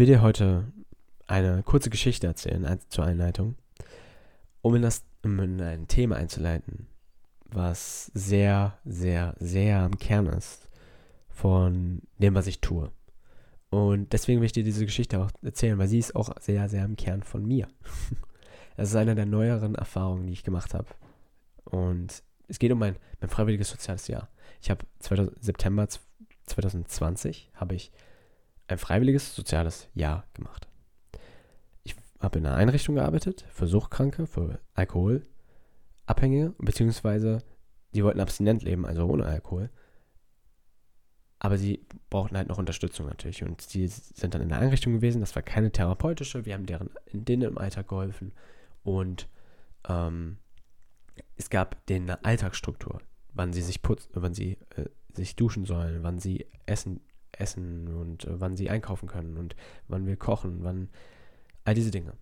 will dir heute eine kurze Geschichte erzählen zur Einleitung, um in, das, um in ein Thema einzuleiten, was sehr, sehr, sehr am Kern ist von dem, was ich tue. Und deswegen will ich dir diese Geschichte auch erzählen, weil sie ist auch sehr, sehr am Kern von mir. Es ist eine der neueren Erfahrungen, die ich gemacht habe. Und es geht um mein, mein freiwilliges soziales Jahr. Ich habe September 2020 habe ich ein freiwilliges soziales Jahr gemacht. Ich habe in einer Einrichtung gearbeitet für Suchtkranke, für Alkoholabhängige, beziehungsweise die wollten abstinent leben, also ohne Alkohol. Aber sie brauchten halt noch Unterstützung natürlich. Und sie sind dann in der Einrichtung gewesen. Das war keine therapeutische. Wir haben deren, denen im Alltag geholfen. Und ähm, es gab denen eine Alltagsstruktur. Wann sie sich putzen, wann sie äh, sich duschen sollen, wann sie essen, essen und äh, wann sie einkaufen können und wann wir kochen, wann all diese Dinge.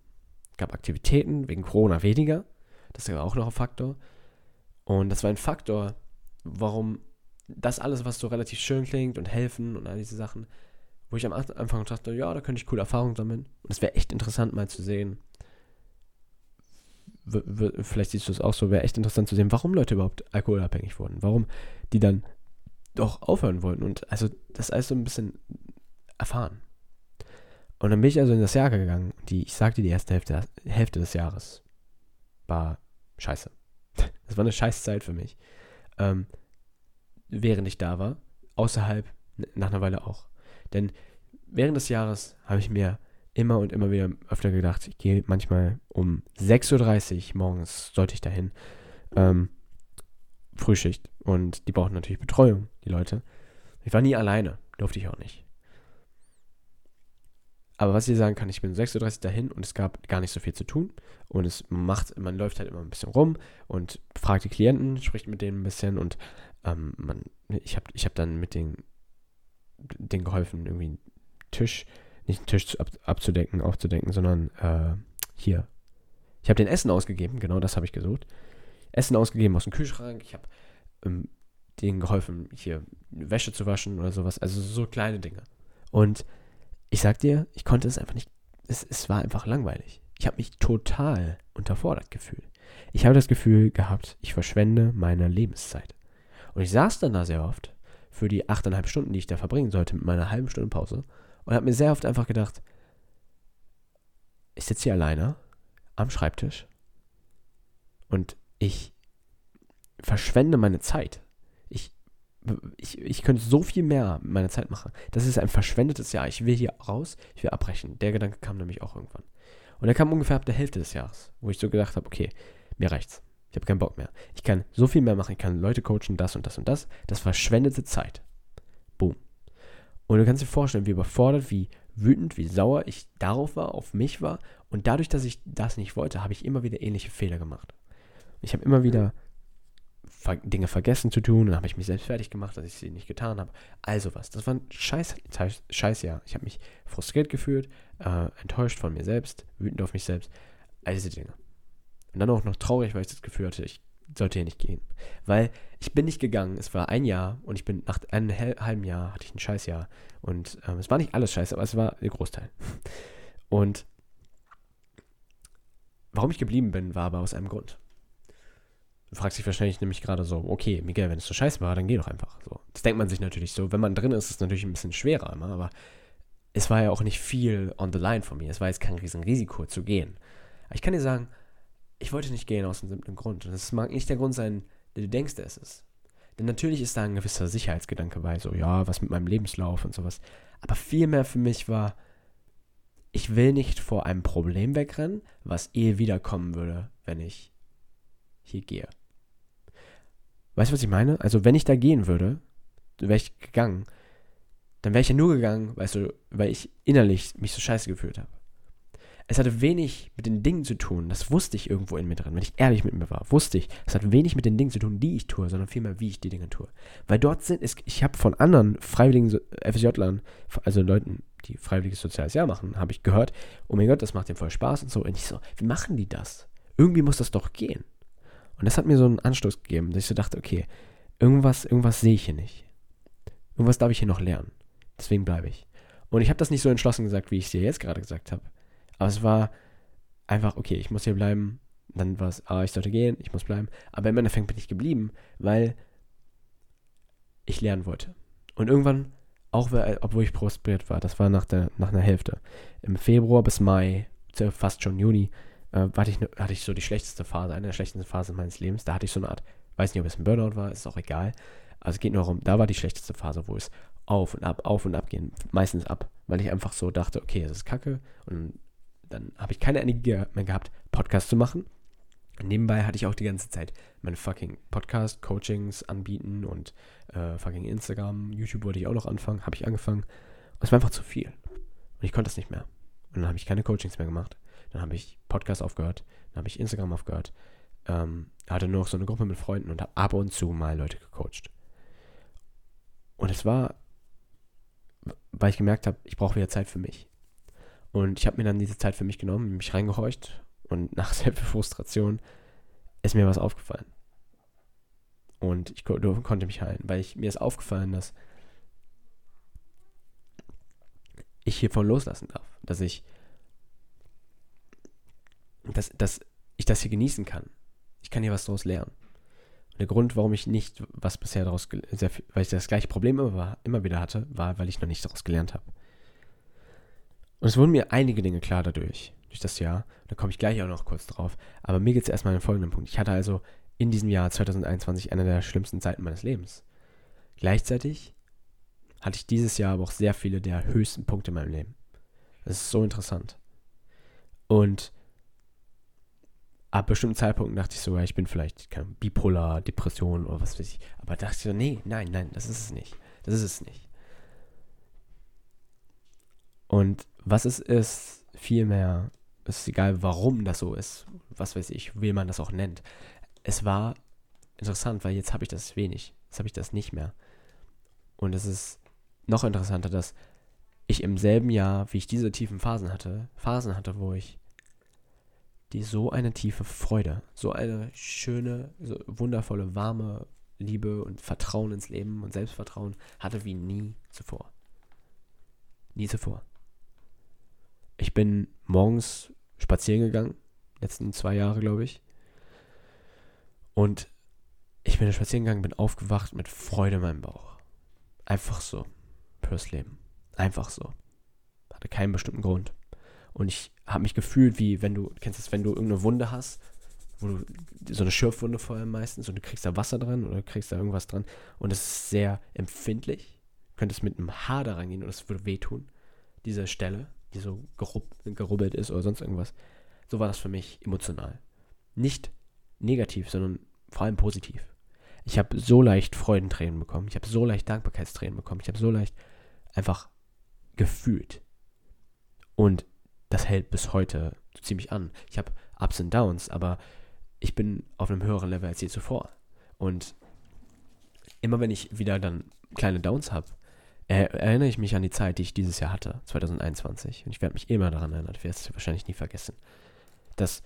Es gab Aktivitäten, wegen Corona weniger. Das war auch noch ein Faktor. Und das war ein Faktor, warum das alles, was so relativ schön klingt und helfen und all diese Sachen, wo ich am Anfang dachte, ja, da könnte ich coole Erfahrungen sammeln. Und es wäre echt interessant mal zu sehen, vielleicht siehst du es auch so, wäre echt interessant zu sehen, warum Leute überhaupt alkoholabhängig wurden, warum die dann doch aufhören wollten und also das alles so ein bisschen erfahren. Und dann bin ich also in das Jahr gegangen, die, ich sagte, die erste Hälfte, Hälfte des Jahres war scheiße. Das war eine scheiß Zeit für mich. Ähm, während ich da war, außerhalb nach einer Weile auch. Denn während des Jahres habe ich mir immer und immer wieder öfter gedacht, ich gehe manchmal um 6.30 Uhr morgens, sollte ich dahin, ähm, Frühschicht. Und die brauchen natürlich Betreuung, die Leute. Ich war nie alleine, durfte ich auch nicht. Aber was ich sagen kann, ich bin 6.30 Uhr dahin und es gab gar nicht so viel zu tun. Und es macht, man läuft halt immer ein bisschen rum und fragt die Klienten, spricht mit denen ein bisschen und ähm, man, ich habe ich hab dann mit den, denen geholfen, irgendwie einen Tisch, nicht einen Tisch ab, abzudecken, aufzudecken, sondern äh, hier. Ich habe den Essen ausgegeben, genau das habe ich gesucht. Essen ausgegeben aus dem Kühlschrank. Ich habe ähm, denen geholfen, hier Wäsche zu waschen oder sowas. Also so kleine Dinge. Und ich sag dir, ich konnte es einfach nicht. Es, es war einfach langweilig. Ich habe mich total unterfordert gefühlt. Ich habe das Gefühl gehabt, ich verschwende meine Lebenszeit. Und ich saß dann da sehr oft für die achteinhalb Stunden, die ich da verbringen sollte, mit meiner halben Stunde Pause und habe mir sehr oft einfach gedacht, ich sitze hier alleine am Schreibtisch und ich verschwende meine Zeit. Ich, ich, könnte so viel mehr mit meiner Zeit machen. Das ist ein verschwendetes Jahr. Ich will hier raus, ich will abbrechen. Der Gedanke kam nämlich auch irgendwann. Und er kam ungefähr ab der Hälfte des Jahres, wo ich so gedacht habe, okay, mir reicht's. Ich habe keinen Bock mehr. Ich kann so viel mehr machen. Ich kann Leute coachen, das und das und das. Das verschwendete Zeit. Boom. Und du kannst dir vorstellen, wie überfordert, wie wütend, wie sauer ich darauf war, auf mich war. Und dadurch, dass ich das nicht wollte, habe ich immer wieder ähnliche Fehler gemacht. Ich habe immer wieder Dinge vergessen zu tun, dann habe ich mich selbst fertig gemacht, dass ich sie nicht getan habe. Also was. Das war ein scheiß, scheiß Jahr. Ich habe mich frustriert gefühlt, äh, enttäuscht von mir selbst, wütend auf mich selbst. All diese Dinge. Und dann auch noch traurig, weil ich das Gefühl hatte, ich sollte hier nicht gehen. Weil ich bin nicht gegangen. Es war ein Jahr und ich bin nach einem halben Jahr hatte ich ein Scheißjahr. Und ähm, es war nicht alles scheiße, aber es war der Großteil. Und warum ich geblieben bin, war aber aus einem Grund. Du fragst dich wahrscheinlich nämlich gerade so, okay, Miguel, wenn es so scheiße war, dann geh doch einfach. So. Das denkt man sich natürlich so. Wenn man drin ist, ist es natürlich ein bisschen schwerer immer, aber es war ja auch nicht viel on the line von mir. Es war jetzt kein Riesenrisiko zu gehen. Aber ich kann dir sagen, ich wollte nicht gehen aus einem simplen Grund. Und das mag nicht der Grund sein, der du denkst, der es ist. Denn natürlich ist da ein gewisser Sicherheitsgedanke bei, so, ja, was mit meinem Lebenslauf und sowas. Aber vielmehr für mich war, ich will nicht vor einem Problem wegrennen, was eh wiederkommen würde, wenn ich hier gehe. Weißt du, was ich meine? Also, wenn ich da gehen würde, wäre ich gegangen, dann wäre ich ja nur gegangen, weißt du, weil ich innerlich mich so scheiße gefühlt habe es hatte wenig mit den Dingen zu tun. Das wusste ich irgendwo in mir drin. Wenn ich ehrlich mit mir war, wusste ich, es hat wenig mit den Dingen zu tun, die ich tue, sondern vielmehr, wie ich die Dinge tue. Weil dort sind, es, ich habe von anderen freiwilligen FSJ-Lern, also Leuten, die freiwilliges soziales Jahr machen, habe ich gehört, oh mein Gott, das macht dem voll Spaß und so. Und ich so, wie machen die das? Irgendwie muss das doch gehen. Und das hat mir so einen Anstoß gegeben, dass ich so dachte, okay, irgendwas, irgendwas sehe ich hier nicht. Irgendwas darf ich hier noch lernen. Deswegen bleibe ich. Und ich habe das nicht so entschlossen gesagt, wie ich es dir jetzt gerade gesagt habe. Aber es war einfach, okay, ich muss hier bleiben. Dann war es, ah, ich sollte gehen, ich muss bleiben. Aber im Endeffekt bin ich geblieben, weil ich lernen wollte. Und irgendwann, auch obwohl ich prosperiert war, das war nach, der, nach einer Hälfte, im Februar bis Mai, fast schon Juni, äh, hatte, ich, hatte ich so die schlechteste Phase, eine der schlechtesten Phasen meines Lebens. Da hatte ich so eine Art, weiß nicht, ob es ein Burnout war, ist auch egal. Also es geht nur darum, da war die schlechteste Phase, wo es auf und ab, auf und ab gehen, meistens ab, weil ich einfach so dachte, okay, es ist kacke und dann habe ich keine Energie mehr gehabt, Podcast zu machen. Nebenbei hatte ich auch die ganze Zeit meine fucking Podcast, Coachings anbieten und äh, fucking Instagram, YouTube wollte ich auch noch anfangen, habe ich angefangen. Es war einfach zu viel. Und ich konnte es nicht mehr. Und dann habe ich keine Coachings mehr gemacht. Dann habe ich Podcast aufgehört, dann habe ich Instagram aufgehört, ähm, hatte nur noch so eine Gruppe mit Freunden und habe ab und zu mal Leute gecoacht. Und es war, weil ich gemerkt habe, ich brauche wieder Zeit für mich. Und ich habe mir dann diese Zeit für mich genommen, mich reingehorcht und nach sehr viel Frustration ist mir was aufgefallen. Und ich ko konnte mich heilen, weil ich, mir ist aufgefallen, dass ich hiervon loslassen darf. Dass ich, dass, dass ich das hier genießen kann. Ich kann hier was daraus lernen. Und der Grund, warum ich nicht, was bisher daraus, sehr, weil ich das gleiche Problem immer, war, immer wieder hatte, war, weil ich noch nicht daraus gelernt habe. Und es wurden mir einige Dinge klar dadurch durch das Jahr. Da komme ich gleich auch noch kurz drauf. Aber mir geht es erstmal an den folgenden Punkt. Ich hatte also in diesem Jahr 2021 eine der schlimmsten Zeiten meines Lebens. Gleichzeitig hatte ich dieses Jahr aber auch sehr viele der höchsten Punkte in meinem Leben. Das ist so interessant. Und ab bestimmten Zeitpunkten dachte ich sogar, ich bin vielleicht keine bipolar, Depression oder was weiß ich. Aber dachte ich so, nee, nein, nein, das ist es nicht. Das ist es nicht. Und was es ist, vielmehr es ist egal, warum das so ist, was weiß ich, wie man das auch nennt. Es war interessant, weil jetzt habe ich das wenig. Jetzt habe ich das nicht mehr. Und es ist noch interessanter, dass ich im selben Jahr, wie ich diese tiefen Phasen hatte, Phasen hatte, wo ich die so eine tiefe Freude, so eine schöne, so wundervolle, warme Liebe und Vertrauen ins Leben und Selbstvertrauen hatte wie nie zuvor. Nie zuvor. Ich bin morgens spazieren gegangen, letzten zwei Jahre, glaube ich. Und ich bin spazieren gegangen, bin aufgewacht mit Freude in meinem Bauch. Einfach so. Fürs Leben. Einfach so. Hatte keinen bestimmten Grund. Und ich habe mich gefühlt, wie wenn du, kennst das, wenn du irgendeine Wunde hast, wo du so eine Schürfwunde vor allem meistens und du kriegst da Wasser dran oder kriegst da irgendwas dran und es ist sehr empfindlich. Du könntest mit einem Haar da reingehen und es würde wehtun. Diese Stelle die so gerub, gerubbelt ist oder sonst irgendwas. So war das für mich emotional. Nicht negativ, sondern vor allem positiv. Ich habe so leicht Freudentränen bekommen. Ich habe so leicht Dankbarkeitstränen bekommen. Ich habe so leicht einfach gefühlt. Und das hält bis heute ziemlich an. Ich habe Ups und Downs, aber ich bin auf einem höheren Level als je zuvor. Und immer wenn ich wieder dann kleine Downs habe, er, erinnere ich mich an die Zeit, die ich dieses Jahr hatte, 2021. Und ich werde mich immer daran erinnern, ich werde es wahrscheinlich nie vergessen. Dass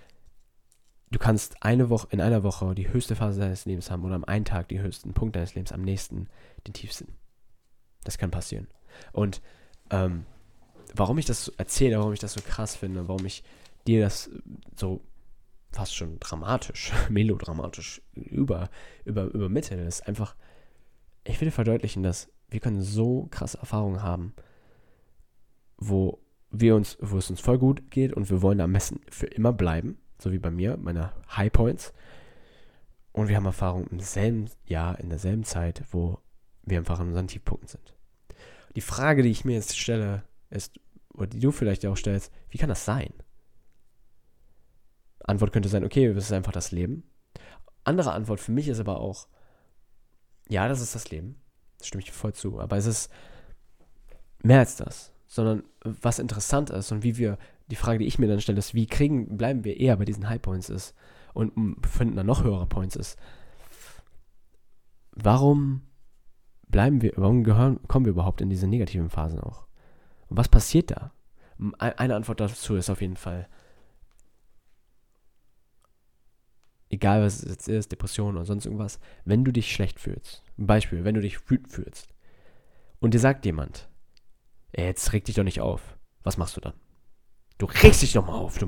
du kannst eine Woche, in einer Woche die höchste Phase deines Lebens haben oder am einen Tag die höchsten Punkt deines Lebens, am nächsten den tiefsten. Das kann passieren. Und ähm, warum ich das erzähle, warum ich das so krass finde, warum ich dir das so fast schon dramatisch, melodramatisch über, über, übermittle, ist einfach, ich will verdeutlichen, dass wir können so krasse Erfahrungen haben, wo wir uns, wo es uns voll gut geht und wir wollen am besten für immer bleiben, so wie bei mir, meine High Points. Und wir haben Erfahrungen im selben Jahr, in derselben Zeit, wo wir einfach an unseren Tiefpunkten sind. Die Frage, die ich mir jetzt stelle, ist, oder die du vielleicht auch stellst, wie kann das sein? Antwort könnte sein, okay, das ist einfach das Leben. Andere Antwort für mich ist aber auch, ja, das ist das Leben. Das stimme ich voll zu. Aber es ist mehr als das. Sondern was interessant ist und wie wir, die Frage, die ich mir dann stelle, ist, wie kriegen, bleiben wir eher bei diesen High Points ist und finden dann noch höhere Points ist. Warum bleiben wir, warum gehören, kommen wir überhaupt in diese negativen Phasen auch? Und was passiert da? Eine Antwort dazu ist auf jeden Fall, egal was es jetzt ist, Depression oder sonst irgendwas, wenn du dich schlecht fühlst, ein Beispiel, wenn du dich wütend fühlst und dir sagt jemand, Ey, jetzt reg dich doch nicht auf. Was machst du dann? Du regst dich doch mal auf. Du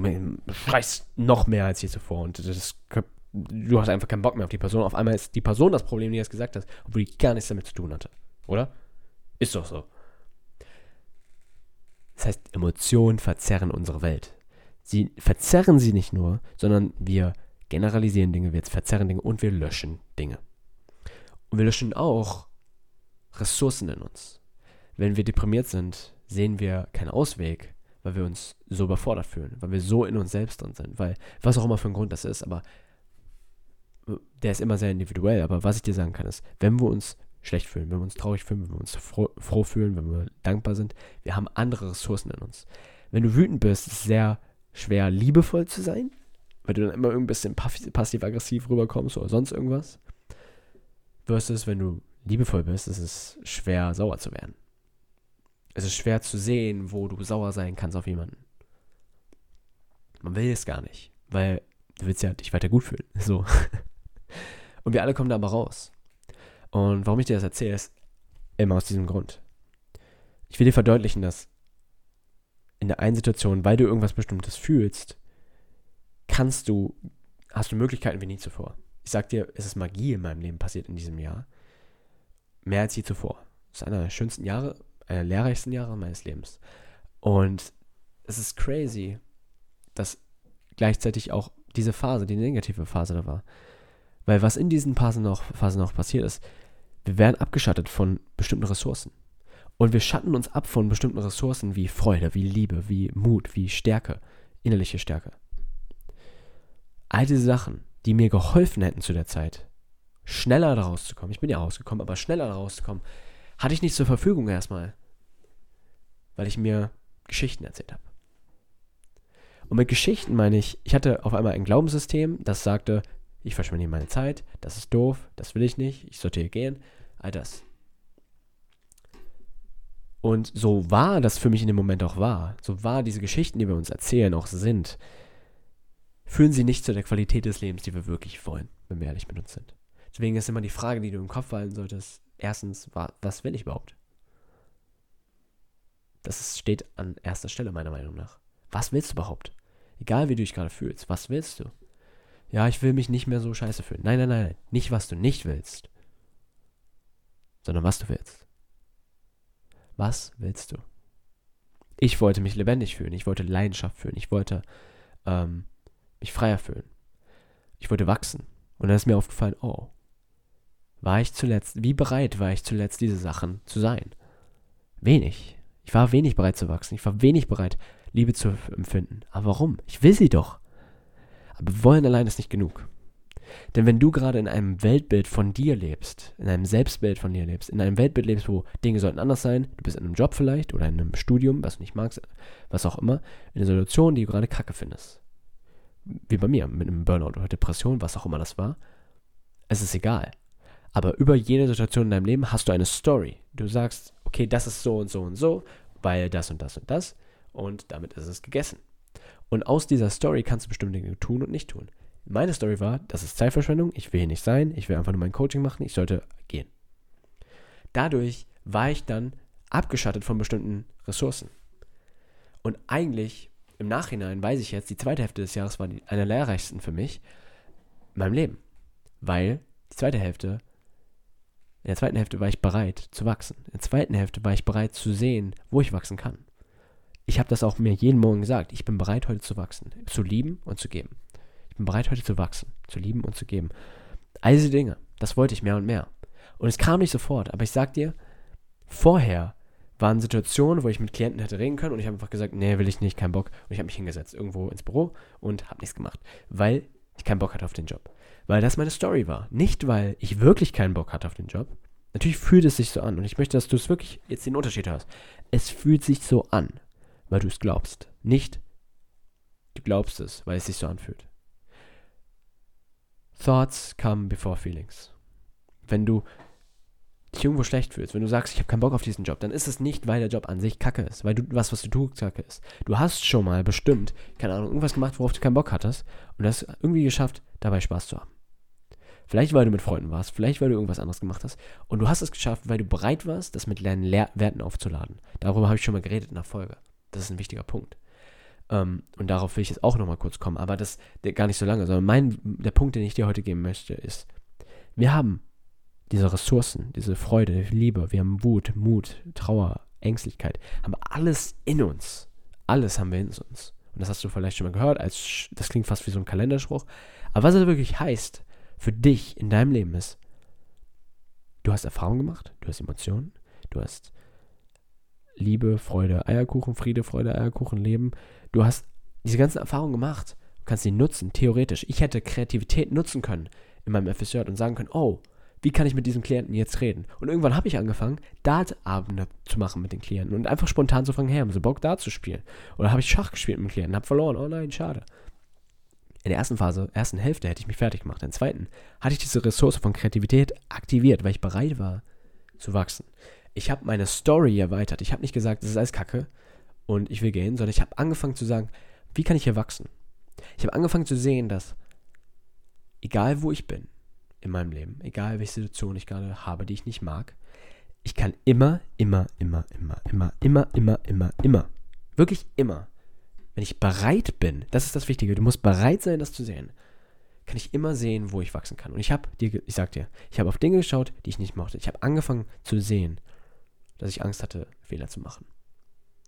schreist noch mehr als je zuvor. Und das, du hast einfach keinen Bock mehr auf die Person. Auf einmal ist die Person das Problem, die das gesagt hat, obwohl die gar nichts damit zu tun hatte. Oder? Ist doch so. Das heißt, Emotionen verzerren unsere Welt. Sie verzerren sie nicht nur, sondern wir generalisieren Dinge, wir verzerren Dinge und wir löschen Dinge. Und wir löschen auch Ressourcen in uns. Wenn wir deprimiert sind, sehen wir keinen Ausweg, weil wir uns so überfordert fühlen, weil wir so in uns selbst drin sind, weil was auch immer für ein Grund das ist, aber der ist immer sehr individuell. Aber was ich dir sagen kann, ist, wenn wir uns schlecht fühlen, wenn wir uns traurig fühlen, wenn wir uns froh, froh fühlen, wenn wir dankbar sind, wir haben andere Ressourcen in uns. Wenn du wütend bist, ist es sehr schwer, liebevoll zu sein, weil du dann immer ein bisschen passiv-aggressiv rüberkommst oder sonst irgendwas. Versus, wenn du liebevoll bist, ist es schwer, sauer zu werden. Es ist schwer zu sehen, wo du sauer sein kannst auf jemanden. Man will es gar nicht, weil du willst ja dich weiter gut fühlen. So. Und wir alle kommen da aber raus. Und warum ich dir das erzähle, ist immer aus diesem Grund. Ich will dir verdeutlichen, dass in der einen Situation, weil du irgendwas Bestimmtes fühlst, kannst du, hast du Möglichkeiten wie nie zuvor. Ich sag dir, es ist Magie in meinem Leben passiert in diesem Jahr. Mehr als je zuvor. Es ist einer der schönsten Jahre, einer der lehrreichsten Jahre meines Lebens. Und es ist crazy, dass gleichzeitig auch diese Phase, die negative Phase da war. Weil was in diesen Phasen noch, Phasen noch passiert ist, wir werden abgeschattet von bestimmten Ressourcen. Und wir schatten uns ab von bestimmten Ressourcen wie Freude, wie Liebe, wie Mut, wie Stärke, innerliche Stärke. All diese Sachen, die mir geholfen hätten zu der Zeit, schneller da rauszukommen, ich bin ja rausgekommen, aber schneller da rauszukommen, hatte ich nicht zur Verfügung erstmal, weil ich mir Geschichten erzählt habe. Und mit Geschichten meine ich, ich hatte auf einmal ein Glaubenssystem, das sagte, ich verschwende hier meine Zeit, das ist doof, das will ich nicht, ich sollte hier gehen, all das. Und so wahr das für mich in dem Moment auch war, so wahr diese Geschichten, die wir uns erzählen, auch sind, führen sie nicht zu der Qualität des Lebens, die wir wirklich wollen, wenn wir ehrlich mit uns sind. Deswegen ist immer die Frage, die du im Kopf halten solltest, erstens, was will ich überhaupt? Das steht an erster Stelle meiner Meinung nach. Was willst du überhaupt? Egal wie du dich gerade fühlst, was willst du? Ja, ich will mich nicht mehr so scheiße fühlen. Nein, nein, nein, nicht was du nicht willst, sondern was du willst. Was willst du? Ich wollte mich lebendig fühlen, ich wollte Leidenschaft fühlen, ich wollte ähm, mich freier fühlen. Ich wollte wachsen. Und dann ist mir aufgefallen, oh, war ich zuletzt, wie bereit war ich zuletzt, diese Sachen zu sein? Wenig. Ich war wenig bereit zu wachsen. Ich war wenig bereit, Liebe zu empfinden. Aber warum? Ich will sie doch. Aber wollen allein ist nicht genug. Denn wenn du gerade in einem Weltbild von dir lebst, in einem Selbstbild von dir lebst, in einem Weltbild lebst, wo Dinge sollten anders sein, du bist in einem Job vielleicht oder in einem Studium, was du nicht magst, was auch immer, in einer Situation, die du gerade kacke findest. Wie bei mir, mit einem Burnout oder Depression, was auch immer das war. Es ist egal. Aber über jede Situation in deinem Leben hast du eine Story. Du sagst, okay, das ist so und so und so, weil das und das und das. Und damit ist es gegessen. Und aus dieser Story kannst du bestimmte Dinge tun und nicht tun. Meine Story war, das ist Zeitverschwendung, ich will hier nicht sein, ich will einfach nur mein Coaching machen, ich sollte gehen. Dadurch war ich dann abgeschattet von bestimmten Ressourcen. Und eigentlich, im Nachhinein weiß ich jetzt, die zweite Hälfte des Jahres war die, eine der lehrreichsten für mich in meinem Leben. Weil die zweite Hälfte, in der zweiten Hälfte war ich bereit zu wachsen. In der zweiten Hälfte war ich bereit zu sehen, wo ich wachsen kann. Ich habe das auch mir jeden Morgen gesagt. Ich bin bereit, heute zu wachsen, zu lieben und zu geben. Ich bin bereit, heute zu wachsen, zu lieben und zu geben. All diese Dinge, das wollte ich mehr und mehr. Und es kam nicht sofort, aber ich sag dir, vorher waren Situationen, wo ich mit Klienten hätte reden können und ich habe einfach gesagt, nee, will ich nicht, kein Bock. Und ich habe mich hingesetzt irgendwo ins Büro und habe nichts gemacht, weil ich keinen Bock hatte auf den Job. Weil das meine Story war. Nicht, weil ich wirklich keinen Bock hatte auf den Job. Natürlich fühlt es sich so an und ich möchte, dass du es wirklich jetzt den Unterschied hast. Es fühlt sich so an, weil du es glaubst. Nicht, du glaubst es, weil es sich so anfühlt. Thoughts come before feelings. Wenn du dich irgendwo schlecht fühlst, wenn du sagst, ich habe keinen Bock auf diesen Job, dann ist es nicht, weil der Job an sich kacke ist, weil du was, was du tust, kacke ist. Du hast schon mal bestimmt, keine Ahnung, irgendwas gemacht, worauf du keinen Bock hattest und hast irgendwie geschafft, dabei Spaß zu haben. Vielleicht, weil du mit Freunden warst, vielleicht, weil du irgendwas anderes gemacht hast. Und du hast es geschafft, weil du bereit warst, das mit leeren Lehr Werten aufzuladen. Darüber habe ich schon mal geredet in der Folge. Das ist ein wichtiger Punkt. Ähm, und darauf will ich jetzt auch nochmal kurz kommen, aber das gar nicht so lange, sondern mein, der Punkt, den ich dir heute geben möchte, ist, wir haben diese Ressourcen, diese Freude, Liebe, wir haben Wut, Mut, Trauer, Ängstlichkeit, haben alles in uns. Alles haben wir in uns. Und das hast du vielleicht schon mal gehört, als das klingt fast wie so ein Kalenderspruch. Aber was es wirklich heißt für dich in deinem Leben ist, du hast Erfahrung gemacht, du hast Emotionen, du hast Liebe, Freude, Eierkuchen, Friede, Freude, Eierkuchen, Leben. Du hast diese ganzen Erfahrungen gemacht, du kannst sie nutzen, theoretisch. Ich hätte Kreativität nutzen können in meinem FSJ und sagen können, oh, wie kann ich mit diesem Klienten jetzt reden? Und irgendwann habe ich angefangen, Dartabende zu machen mit den Klienten und einfach spontan zu fragen, hey, haben sie Bock, Dart zu spielen? Oder habe ich Schach gespielt mit dem Klienten, habe verloren, oh nein, schade. In der ersten Phase, ersten Hälfte hätte ich mich fertig gemacht. In der zweiten hatte ich diese Ressource von Kreativität aktiviert, weil ich bereit war zu wachsen. Ich habe meine Story erweitert. Ich habe nicht gesagt, das ist alles Kacke und ich will gehen, sondern ich habe angefangen zu sagen, wie kann ich hier wachsen? Ich habe angefangen zu sehen, dass egal wo ich bin, in meinem Leben, egal welche Situation ich gerade habe, die ich nicht mag, ich kann immer, immer, immer, immer, immer, immer, immer, immer, immer, wirklich immer, wenn ich bereit bin, das ist das Wichtige, du musst bereit sein, das zu sehen, kann ich immer sehen, wo ich wachsen kann. Und ich habe dir, ich sag dir, ich habe auf Dinge geschaut, die ich nicht mochte. Ich habe angefangen zu sehen, dass ich Angst hatte, Fehler zu machen.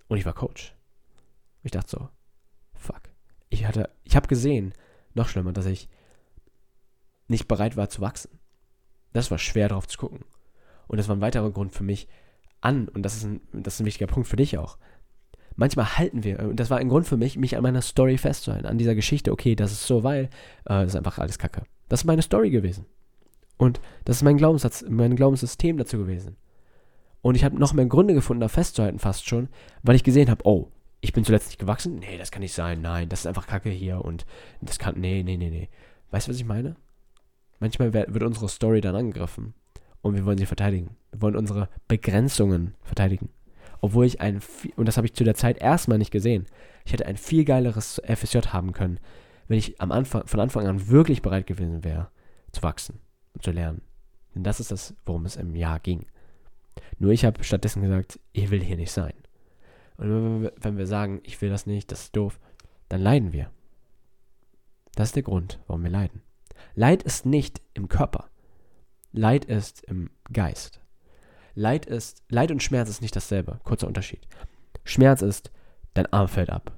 Und ich war Coach. Ich dachte so, fuck. Ich hatte, ich habe gesehen, noch schlimmer, dass ich nicht bereit war zu wachsen. Das war schwer drauf zu gucken. Und das war ein weiterer Grund für mich an, und das ist ein, das ist ein wichtiger Punkt für dich auch. Manchmal halten wir, und das war ein Grund für mich, mich an meiner Story festzuhalten, an dieser Geschichte, okay, das ist so, weil, äh, das ist einfach alles Kacke. Das ist meine Story gewesen. Und das ist mein Glaubenssatz, mein Glaubenssystem dazu gewesen. Und ich habe noch mehr Gründe gefunden, da festzuhalten, fast schon, weil ich gesehen habe, oh, ich bin zuletzt nicht gewachsen? Nee, das kann nicht sein. Nein, das ist einfach Kacke hier und das kann. Nee, nee, nee, nee. Weißt du, was ich meine? Manchmal wird unsere Story dann angegriffen und wir wollen sie verteidigen. Wir wollen unsere Begrenzungen verteidigen. Obwohl ich ein, und das habe ich zu der Zeit erstmal nicht gesehen, ich hätte ein viel geileres FSJ haben können, wenn ich am Anfang, von Anfang an wirklich bereit gewesen wäre, zu wachsen und zu lernen. Denn das ist das, worum es im Jahr ging. Nur ich habe stattdessen gesagt, ich will hier nicht sein. Und wenn wir sagen, ich will das nicht, das ist doof, dann leiden wir. Das ist der Grund, warum wir leiden. Leid ist nicht im Körper. Leid ist im Geist. Leid ist, Leid und Schmerz ist nicht dasselbe. Kurzer Unterschied. Schmerz ist, dein Arm fällt ab.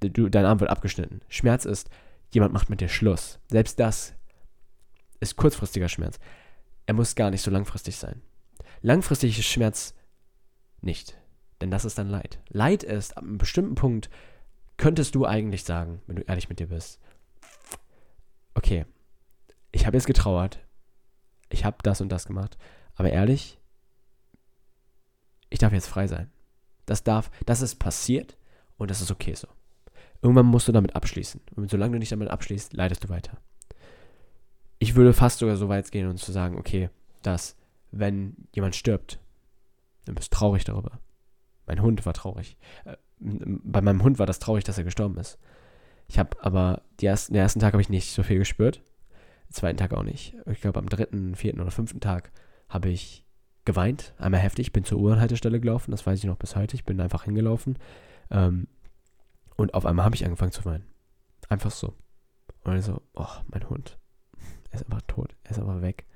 Du, dein Arm wird abgeschnitten. Schmerz ist, jemand macht mit dir Schluss. Selbst das ist kurzfristiger Schmerz. Er muss gar nicht so langfristig sein. Langfristig ist Schmerz nicht. Denn das ist dann Leid. Leid ist, ab einem bestimmten Punkt könntest du eigentlich sagen, wenn du ehrlich mit dir bist, okay, ich habe jetzt getrauert, ich habe das und das gemacht, aber ehrlich, ich darf jetzt frei sein. Das darf, das ist passiert und das ist okay so. Irgendwann musst du damit abschließen. Und solange du nicht damit abschließt, leidest du weiter. Ich würde fast sogar so weit gehen und zu sagen, okay, dass wenn jemand stirbt, dann bist du traurig darüber. Mein Hund war traurig. Äh, bei meinem Hund war das traurig, dass er gestorben ist. Ich habe aber ersten, den ersten Tag habe ich nicht so viel gespürt zweiten Tag auch nicht. Ich glaube, am dritten, vierten oder fünften Tag habe ich geweint, einmal heftig, bin zur U-Bahn-Haltestelle gelaufen, das weiß ich noch bis heute. Ich bin einfach hingelaufen. Ähm, und auf einmal habe ich angefangen zu weinen. Einfach so. Und ich so, oh, mein Hund. Er ist einfach tot. Er ist einfach weg.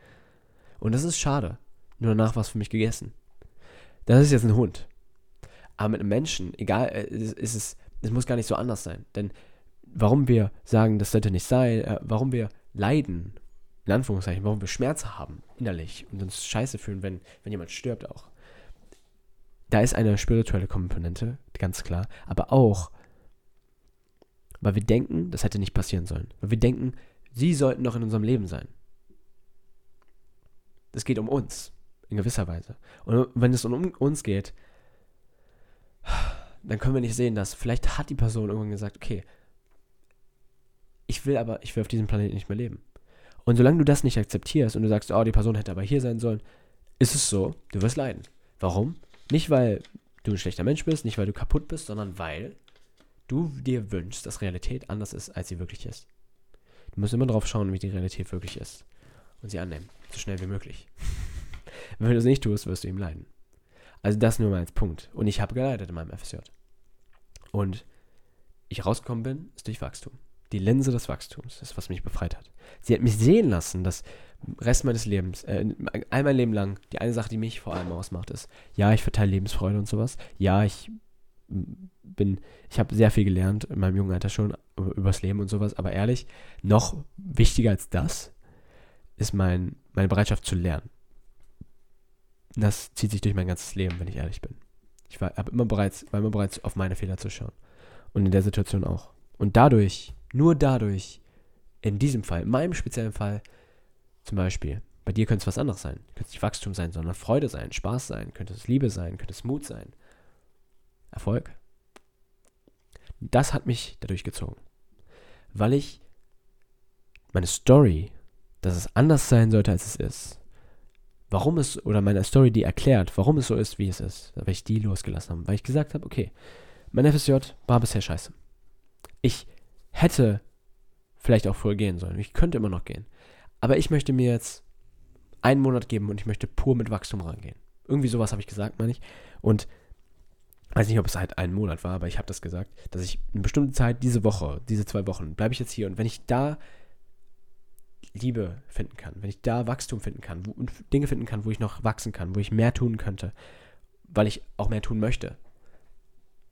Und das ist schade. Nur danach war es für mich gegessen. Das ist jetzt ein Hund. Aber mit einem Menschen, egal, äh, ist es, es muss gar nicht so anders sein. Denn warum wir sagen, das sollte nicht sein, äh, warum wir leiden, in Anführungszeichen, warum wir Schmerzen haben innerlich und uns scheiße fühlen, wenn, wenn jemand stirbt auch. Da ist eine spirituelle Komponente, ganz klar, aber auch, weil wir denken, das hätte nicht passieren sollen. Weil wir denken, sie sollten noch in unserem Leben sein. Es geht um uns, in gewisser Weise. Und wenn es um uns geht, dann können wir nicht sehen, dass vielleicht hat die Person irgendwann gesagt, okay, ich will aber, ich will auf diesem Planeten nicht mehr leben. Und solange du das nicht akzeptierst und du sagst, oh, die Person hätte aber hier sein sollen, ist es so, du wirst leiden. Warum? Nicht, weil du ein schlechter Mensch bist, nicht, weil du kaputt bist, sondern weil du dir wünschst, dass Realität anders ist, als sie wirklich ist. Du musst immer drauf schauen, wie die Realität wirklich ist. Und sie annehmen. So schnell wie möglich. Wenn du es nicht tust, wirst du ihm leiden. Also das nur mal als Punkt. Und ich habe geleitet in meinem FSJ. Und ich rausgekommen bin, ist durch Wachstum. Die Linse des Wachstums ist, was mich befreit hat. Sie hat mich sehen lassen, dass Rest meines Lebens, äh, all mein Leben lang, die eine Sache, die mich vor allem ausmacht, ist, ja, ich verteile Lebensfreude und sowas. Ja, ich bin, ich habe sehr viel gelernt in meinem jungen Alter schon übers Leben und sowas, aber ehrlich, noch wichtiger als das ist mein, meine Bereitschaft zu lernen. Das zieht sich durch mein ganzes Leben, wenn ich ehrlich bin. Ich war, immer bereits, war immer bereits auf meine Fehler zu schauen. Und in der Situation auch. Und dadurch, nur dadurch, in diesem Fall, in meinem speziellen Fall, zum Beispiel, bei dir könnte es was anderes sein. Könnte es nicht Wachstum sein, sondern Freude sein, Spaß sein, könnte es Liebe sein, könnte es Mut sein. Erfolg. Das hat mich dadurch gezogen. Weil ich meine Story, dass es anders sein sollte, als es ist, warum es, oder meine Story, die erklärt, warum es so ist, wie es ist, weil ich die losgelassen habe, weil ich gesagt habe, okay, mein FSJ war bisher scheiße. Ich hätte vielleicht auch früher gehen sollen. Ich könnte immer noch gehen. Aber ich möchte mir jetzt einen Monat geben und ich möchte pur mit Wachstum rangehen. Irgendwie sowas habe ich gesagt, meine ich. Und weiß nicht, ob es halt einen Monat war, aber ich habe das gesagt, dass ich eine bestimmte Zeit, diese Woche, diese zwei Wochen, bleibe ich jetzt hier und wenn ich da Liebe finden kann, wenn ich da Wachstum finden kann wo, Dinge finden kann, wo ich noch wachsen kann, wo ich mehr tun könnte, weil ich auch mehr tun möchte,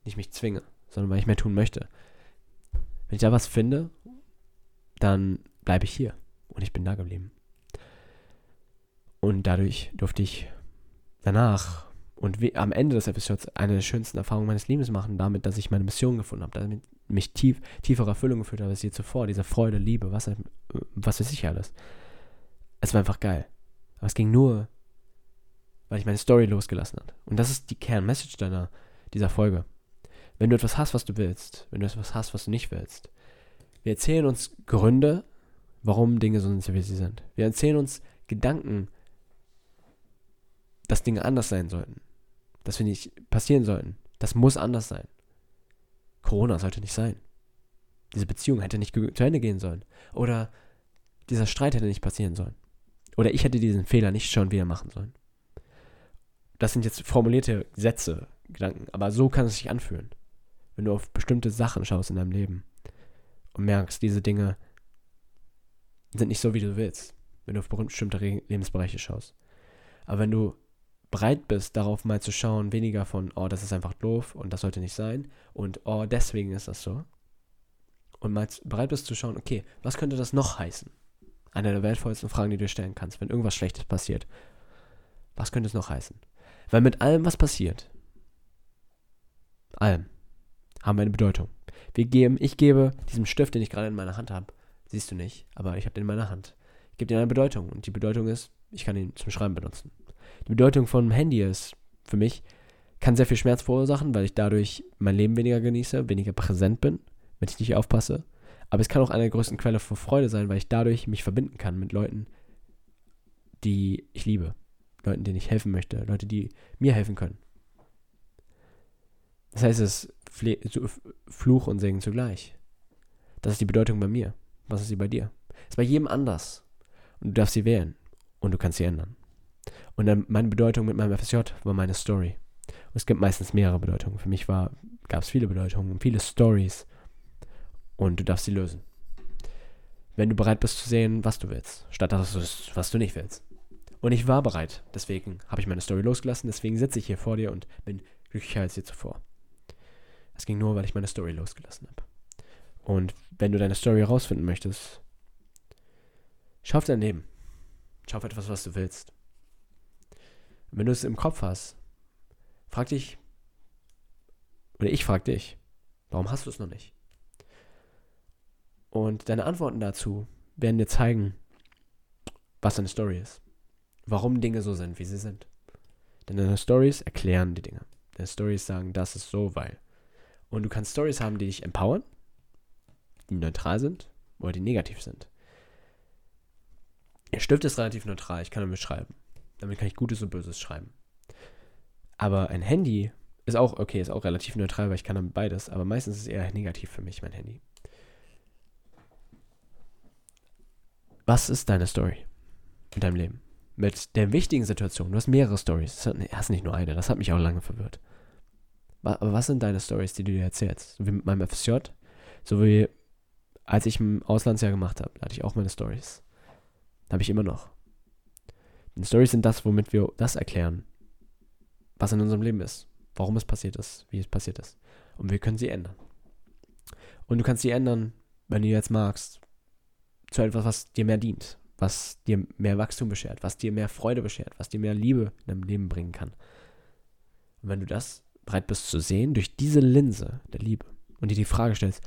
nicht mich zwinge, sondern weil ich mehr tun möchte. Wenn ich da was finde, dann bleibe ich hier und ich bin da geblieben. Und dadurch durfte ich danach und am Ende des Episodes eine der schönsten Erfahrungen meines Lebens machen, damit, dass ich meine Mission gefunden habe, damit mich tief, tiefere Erfüllung gefühlt habe als je zuvor, diese Freude, Liebe, was, was weiß ich alles. Es war einfach geil. Aber es ging nur, weil ich meine Story losgelassen habe. Und das ist die Kernmessage deiner, dieser Folge. Wenn du etwas hast, was du willst, wenn du etwas hast, was du nicht willst, wir erzählen uns Gründe, warum Dinge so sind, wie sie sind. Wir erzählen uns Gedanken, dass Dinge anders sein sollten dass wir nicht passieren sollten. Das muss anders sein. Corona sollte nicht sein. Diese Beziehung hätte nicht zu Ende gehen sollen. Oder dieser Streit hätte nicht passieren sollen. Oder ich hätte diesen Fehler nicht schon wieder machen sollen. Das sind jetzt formulierte Sätze, Gedanken. Aber so kann es sich anfühlen. Wenn du auf bestimmte Sachen schaust in deinem Leben und merkst, diese Dinge sind nicht so, wie du willst. Wenn du auf bestimmte Lebensbereiche schaust. Aber wenn du bereit bist, darauf mal zu schauen, weniger von, oh, das ist einfach doof und das sollte nicht sein und, oh, deswegen ist das so. Und mal bereit bist zu schauen, okay, was könnte das noch heißen? Eine der wertvollsten Fragen, die du stellen kannst, wenn irgendwas Schlechtes passiert. Was könnte es noch heißen? Weil mit allem, was passiert, allem, haben wir eine Bedeutung. Wir geben, ich gebe diesem Stift, den ich gerade in meiner Hand habe, siehst du nicht, aber ich habe den in meiner Hand. Ich gebe dir eine Bedeutung und die Bedeutung ist, ich kann ihn zum Schreiben benutzen die Bedeutung von Handy ist für mich, kann sehr viel Schmerz verursachen, weil ich dadurch mein Leben weniger genieße, weniger präsent bin, wenn ich nicht aufpasse. Aber es kann auch eine der größten Quelle für Freude sein, weil ich dadurch mich verbinden kann mit Leuten, die ich liebe. Leuten, denen ich helfen möchte. Leute, die mir helfen können. Das heißt, es ist Fluch und Segen zugleich. Das ist die Bedeutung bei mir. Was ist sie bei dir? Ist bei jedem anders. Und du darfst sie wählen. Und du kannst sie ändern. Und dann meine Bedeutung mit meinem FSJ war meine Story. Und es gibt meistens mehrere Bedeutungen. Für mich gab es viele Bedeutungen, viele Stories. Und du darfst sie lösen. Wenn du bereit bist zu sehen, was du willst, statt das, was du nicht willst. Und ich war bereit. Deswegen habe ich meine Story losgelassen. Deswegen sitze ich hier vor dir und bin glücklicher als je zuvor. Es ging nur, weil ich meine Story losgelassen habe. Und wenn du deine Story herausfinden möchtest, schau auf dein Leben. Schau auf etwas, was du willst. Und wenn du es im Kopf hast, frag dich, oder ich frag dich, warum hast du es noch nicht? Und deine Antworten dazu werden dir zeigen, was deine Story ist. Warum Dinge so sind, wie sie sind. Denn deine Stories erklären die Dinge. Deine Stories sagen, das ist so, weil. Und du kannst Stories haben, die dich empowern, die neutral sind oder die negativ sind. Der Stift ist relativ neutral, ich kann damit schreiben. Damit kann ich Gutes und Böses schreiben. Aber ein Handy ist auch, okay, ist auch relativ neutral, weil ich kann damit beides, aber meistens ist es eher negativ für mich, mein Handy. Was ist deine Story? in deinem Leben. Mit der wichtigen Situation. Du hast mehrere Stories. Du hast nicht nur eine. Das hat mich auch lange verwirrt. Aber was sind deine Stories, die du dir erzählst? So wie mit meinem FSJ, so wie als ich ein Auslandsjahr gemacht habe, hatte ich auch meine Stories. Habe ich immer noch. Und Stories sind das, womit wir das erklären, was in unserem Leben ist, warum es passiert ist, wie es passiert ist. Und wir können sie ändern. Und du kannst sie ändern, wenn du jetzt magst, zu etwas, was dir mehr dient, was dir mehr Wachstum beschert, was dir mehr Freude beschert, was dir mehr Liebe in deinem Leben bringen kann. Und wenn du das bereit bist zu sehen, durch diese Linse der Liebe und dir die Frage stellst,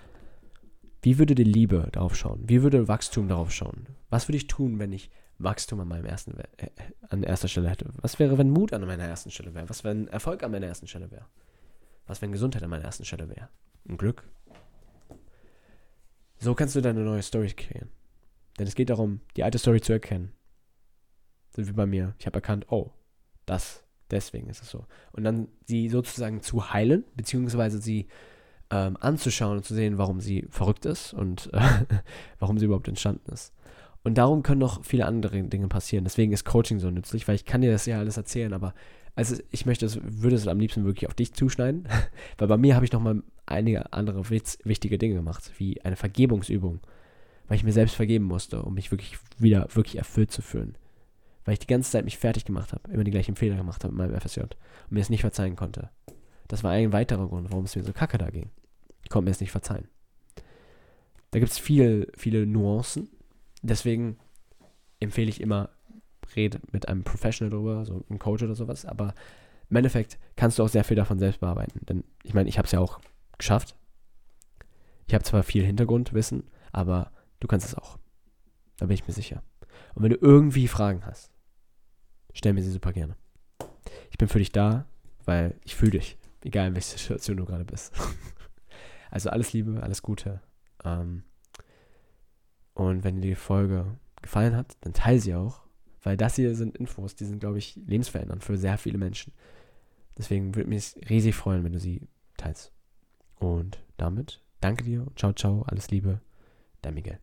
wie würde die Liebe darauf schauen? Wie würde Wachstum darauf schauen? Was würde ich tun, wenn ich Wachstum an meinem ersten äh, an erster Stelle hätte? Was wäre, wenn Mut an meiner ersten Stelle wäre? Was, wenn Erfolg an meiner ersten Stelle wäre? Was, wenn Gesundheit an meiner ersten Stelle wäre? Und Glück? So kannst du deine neue Story kreieren. Denn es geht darum, die alte Story zu erkennen. So wie bei mir. Ich habe erkannt, oh, das, deswegen ist es so. Und dann sie sozusagen zu heilen, beziehungsweise sie ähm, anzuschauen und zu sehen, warum sie verrückt ist und äh, warum sie überhaupt entstanden ist. Und darum können noch viele andere Dinge passieren. Deswegen ist Coaching so nützlich, weil ich kann dir das ja alles erzählen, aber also ich möchte würde es am liebsten wirklich auf dich zuschneiden, weil bei mir habe ich noch mal einige andere wichtige Dinge gemacht, wie eine Vergebungsübung, weil ich mir selbst vergeben musste, um mich wirklich wieder wirklich erfüllt zu fühlen. Weil ich die ganze Zeit mich fertig gemacht habe, immer die gleichen Fehler gemacht habe in meinem FSJ und mir es nicht verzeihen konnte. Das war ein weiterer Grund, warum es mir so kacke da ging. Ich konnte mir es nicht verzeihen. Da gibt es viel, viele Nuancen. Deswegen empfehle ich immer, rede mit einem Professional drüber, so einem Coach oder sowas. Aber im Endeffekt kannst du auch sehr viel davon selbst bearbeiten. Denn ich meine, ich habe es ja auch geschafft. Ich habe zwar viel Hintergrundwissen, aber du kannst es auch. Da bin ich mir sicher. Und wenn du irgendwie Fragen hast, stell mir sie super gerne. Ich bin für dich da, weil ich fühle dich, egal in welcher Situation du gerade bist. also alles Liebe, alles Gute. Ähm, und wenn dir die Folge gefallen hat, dann teile sie auch, weil das hier sind Infos, die sind, glaube ich, lebensverändernd für sehr viele Menschen. Deswegen würde mich riesig freuen, wenn du sie teilst. Und damit danke dir, ciao, ciao, alles Liebe, dein Miguel.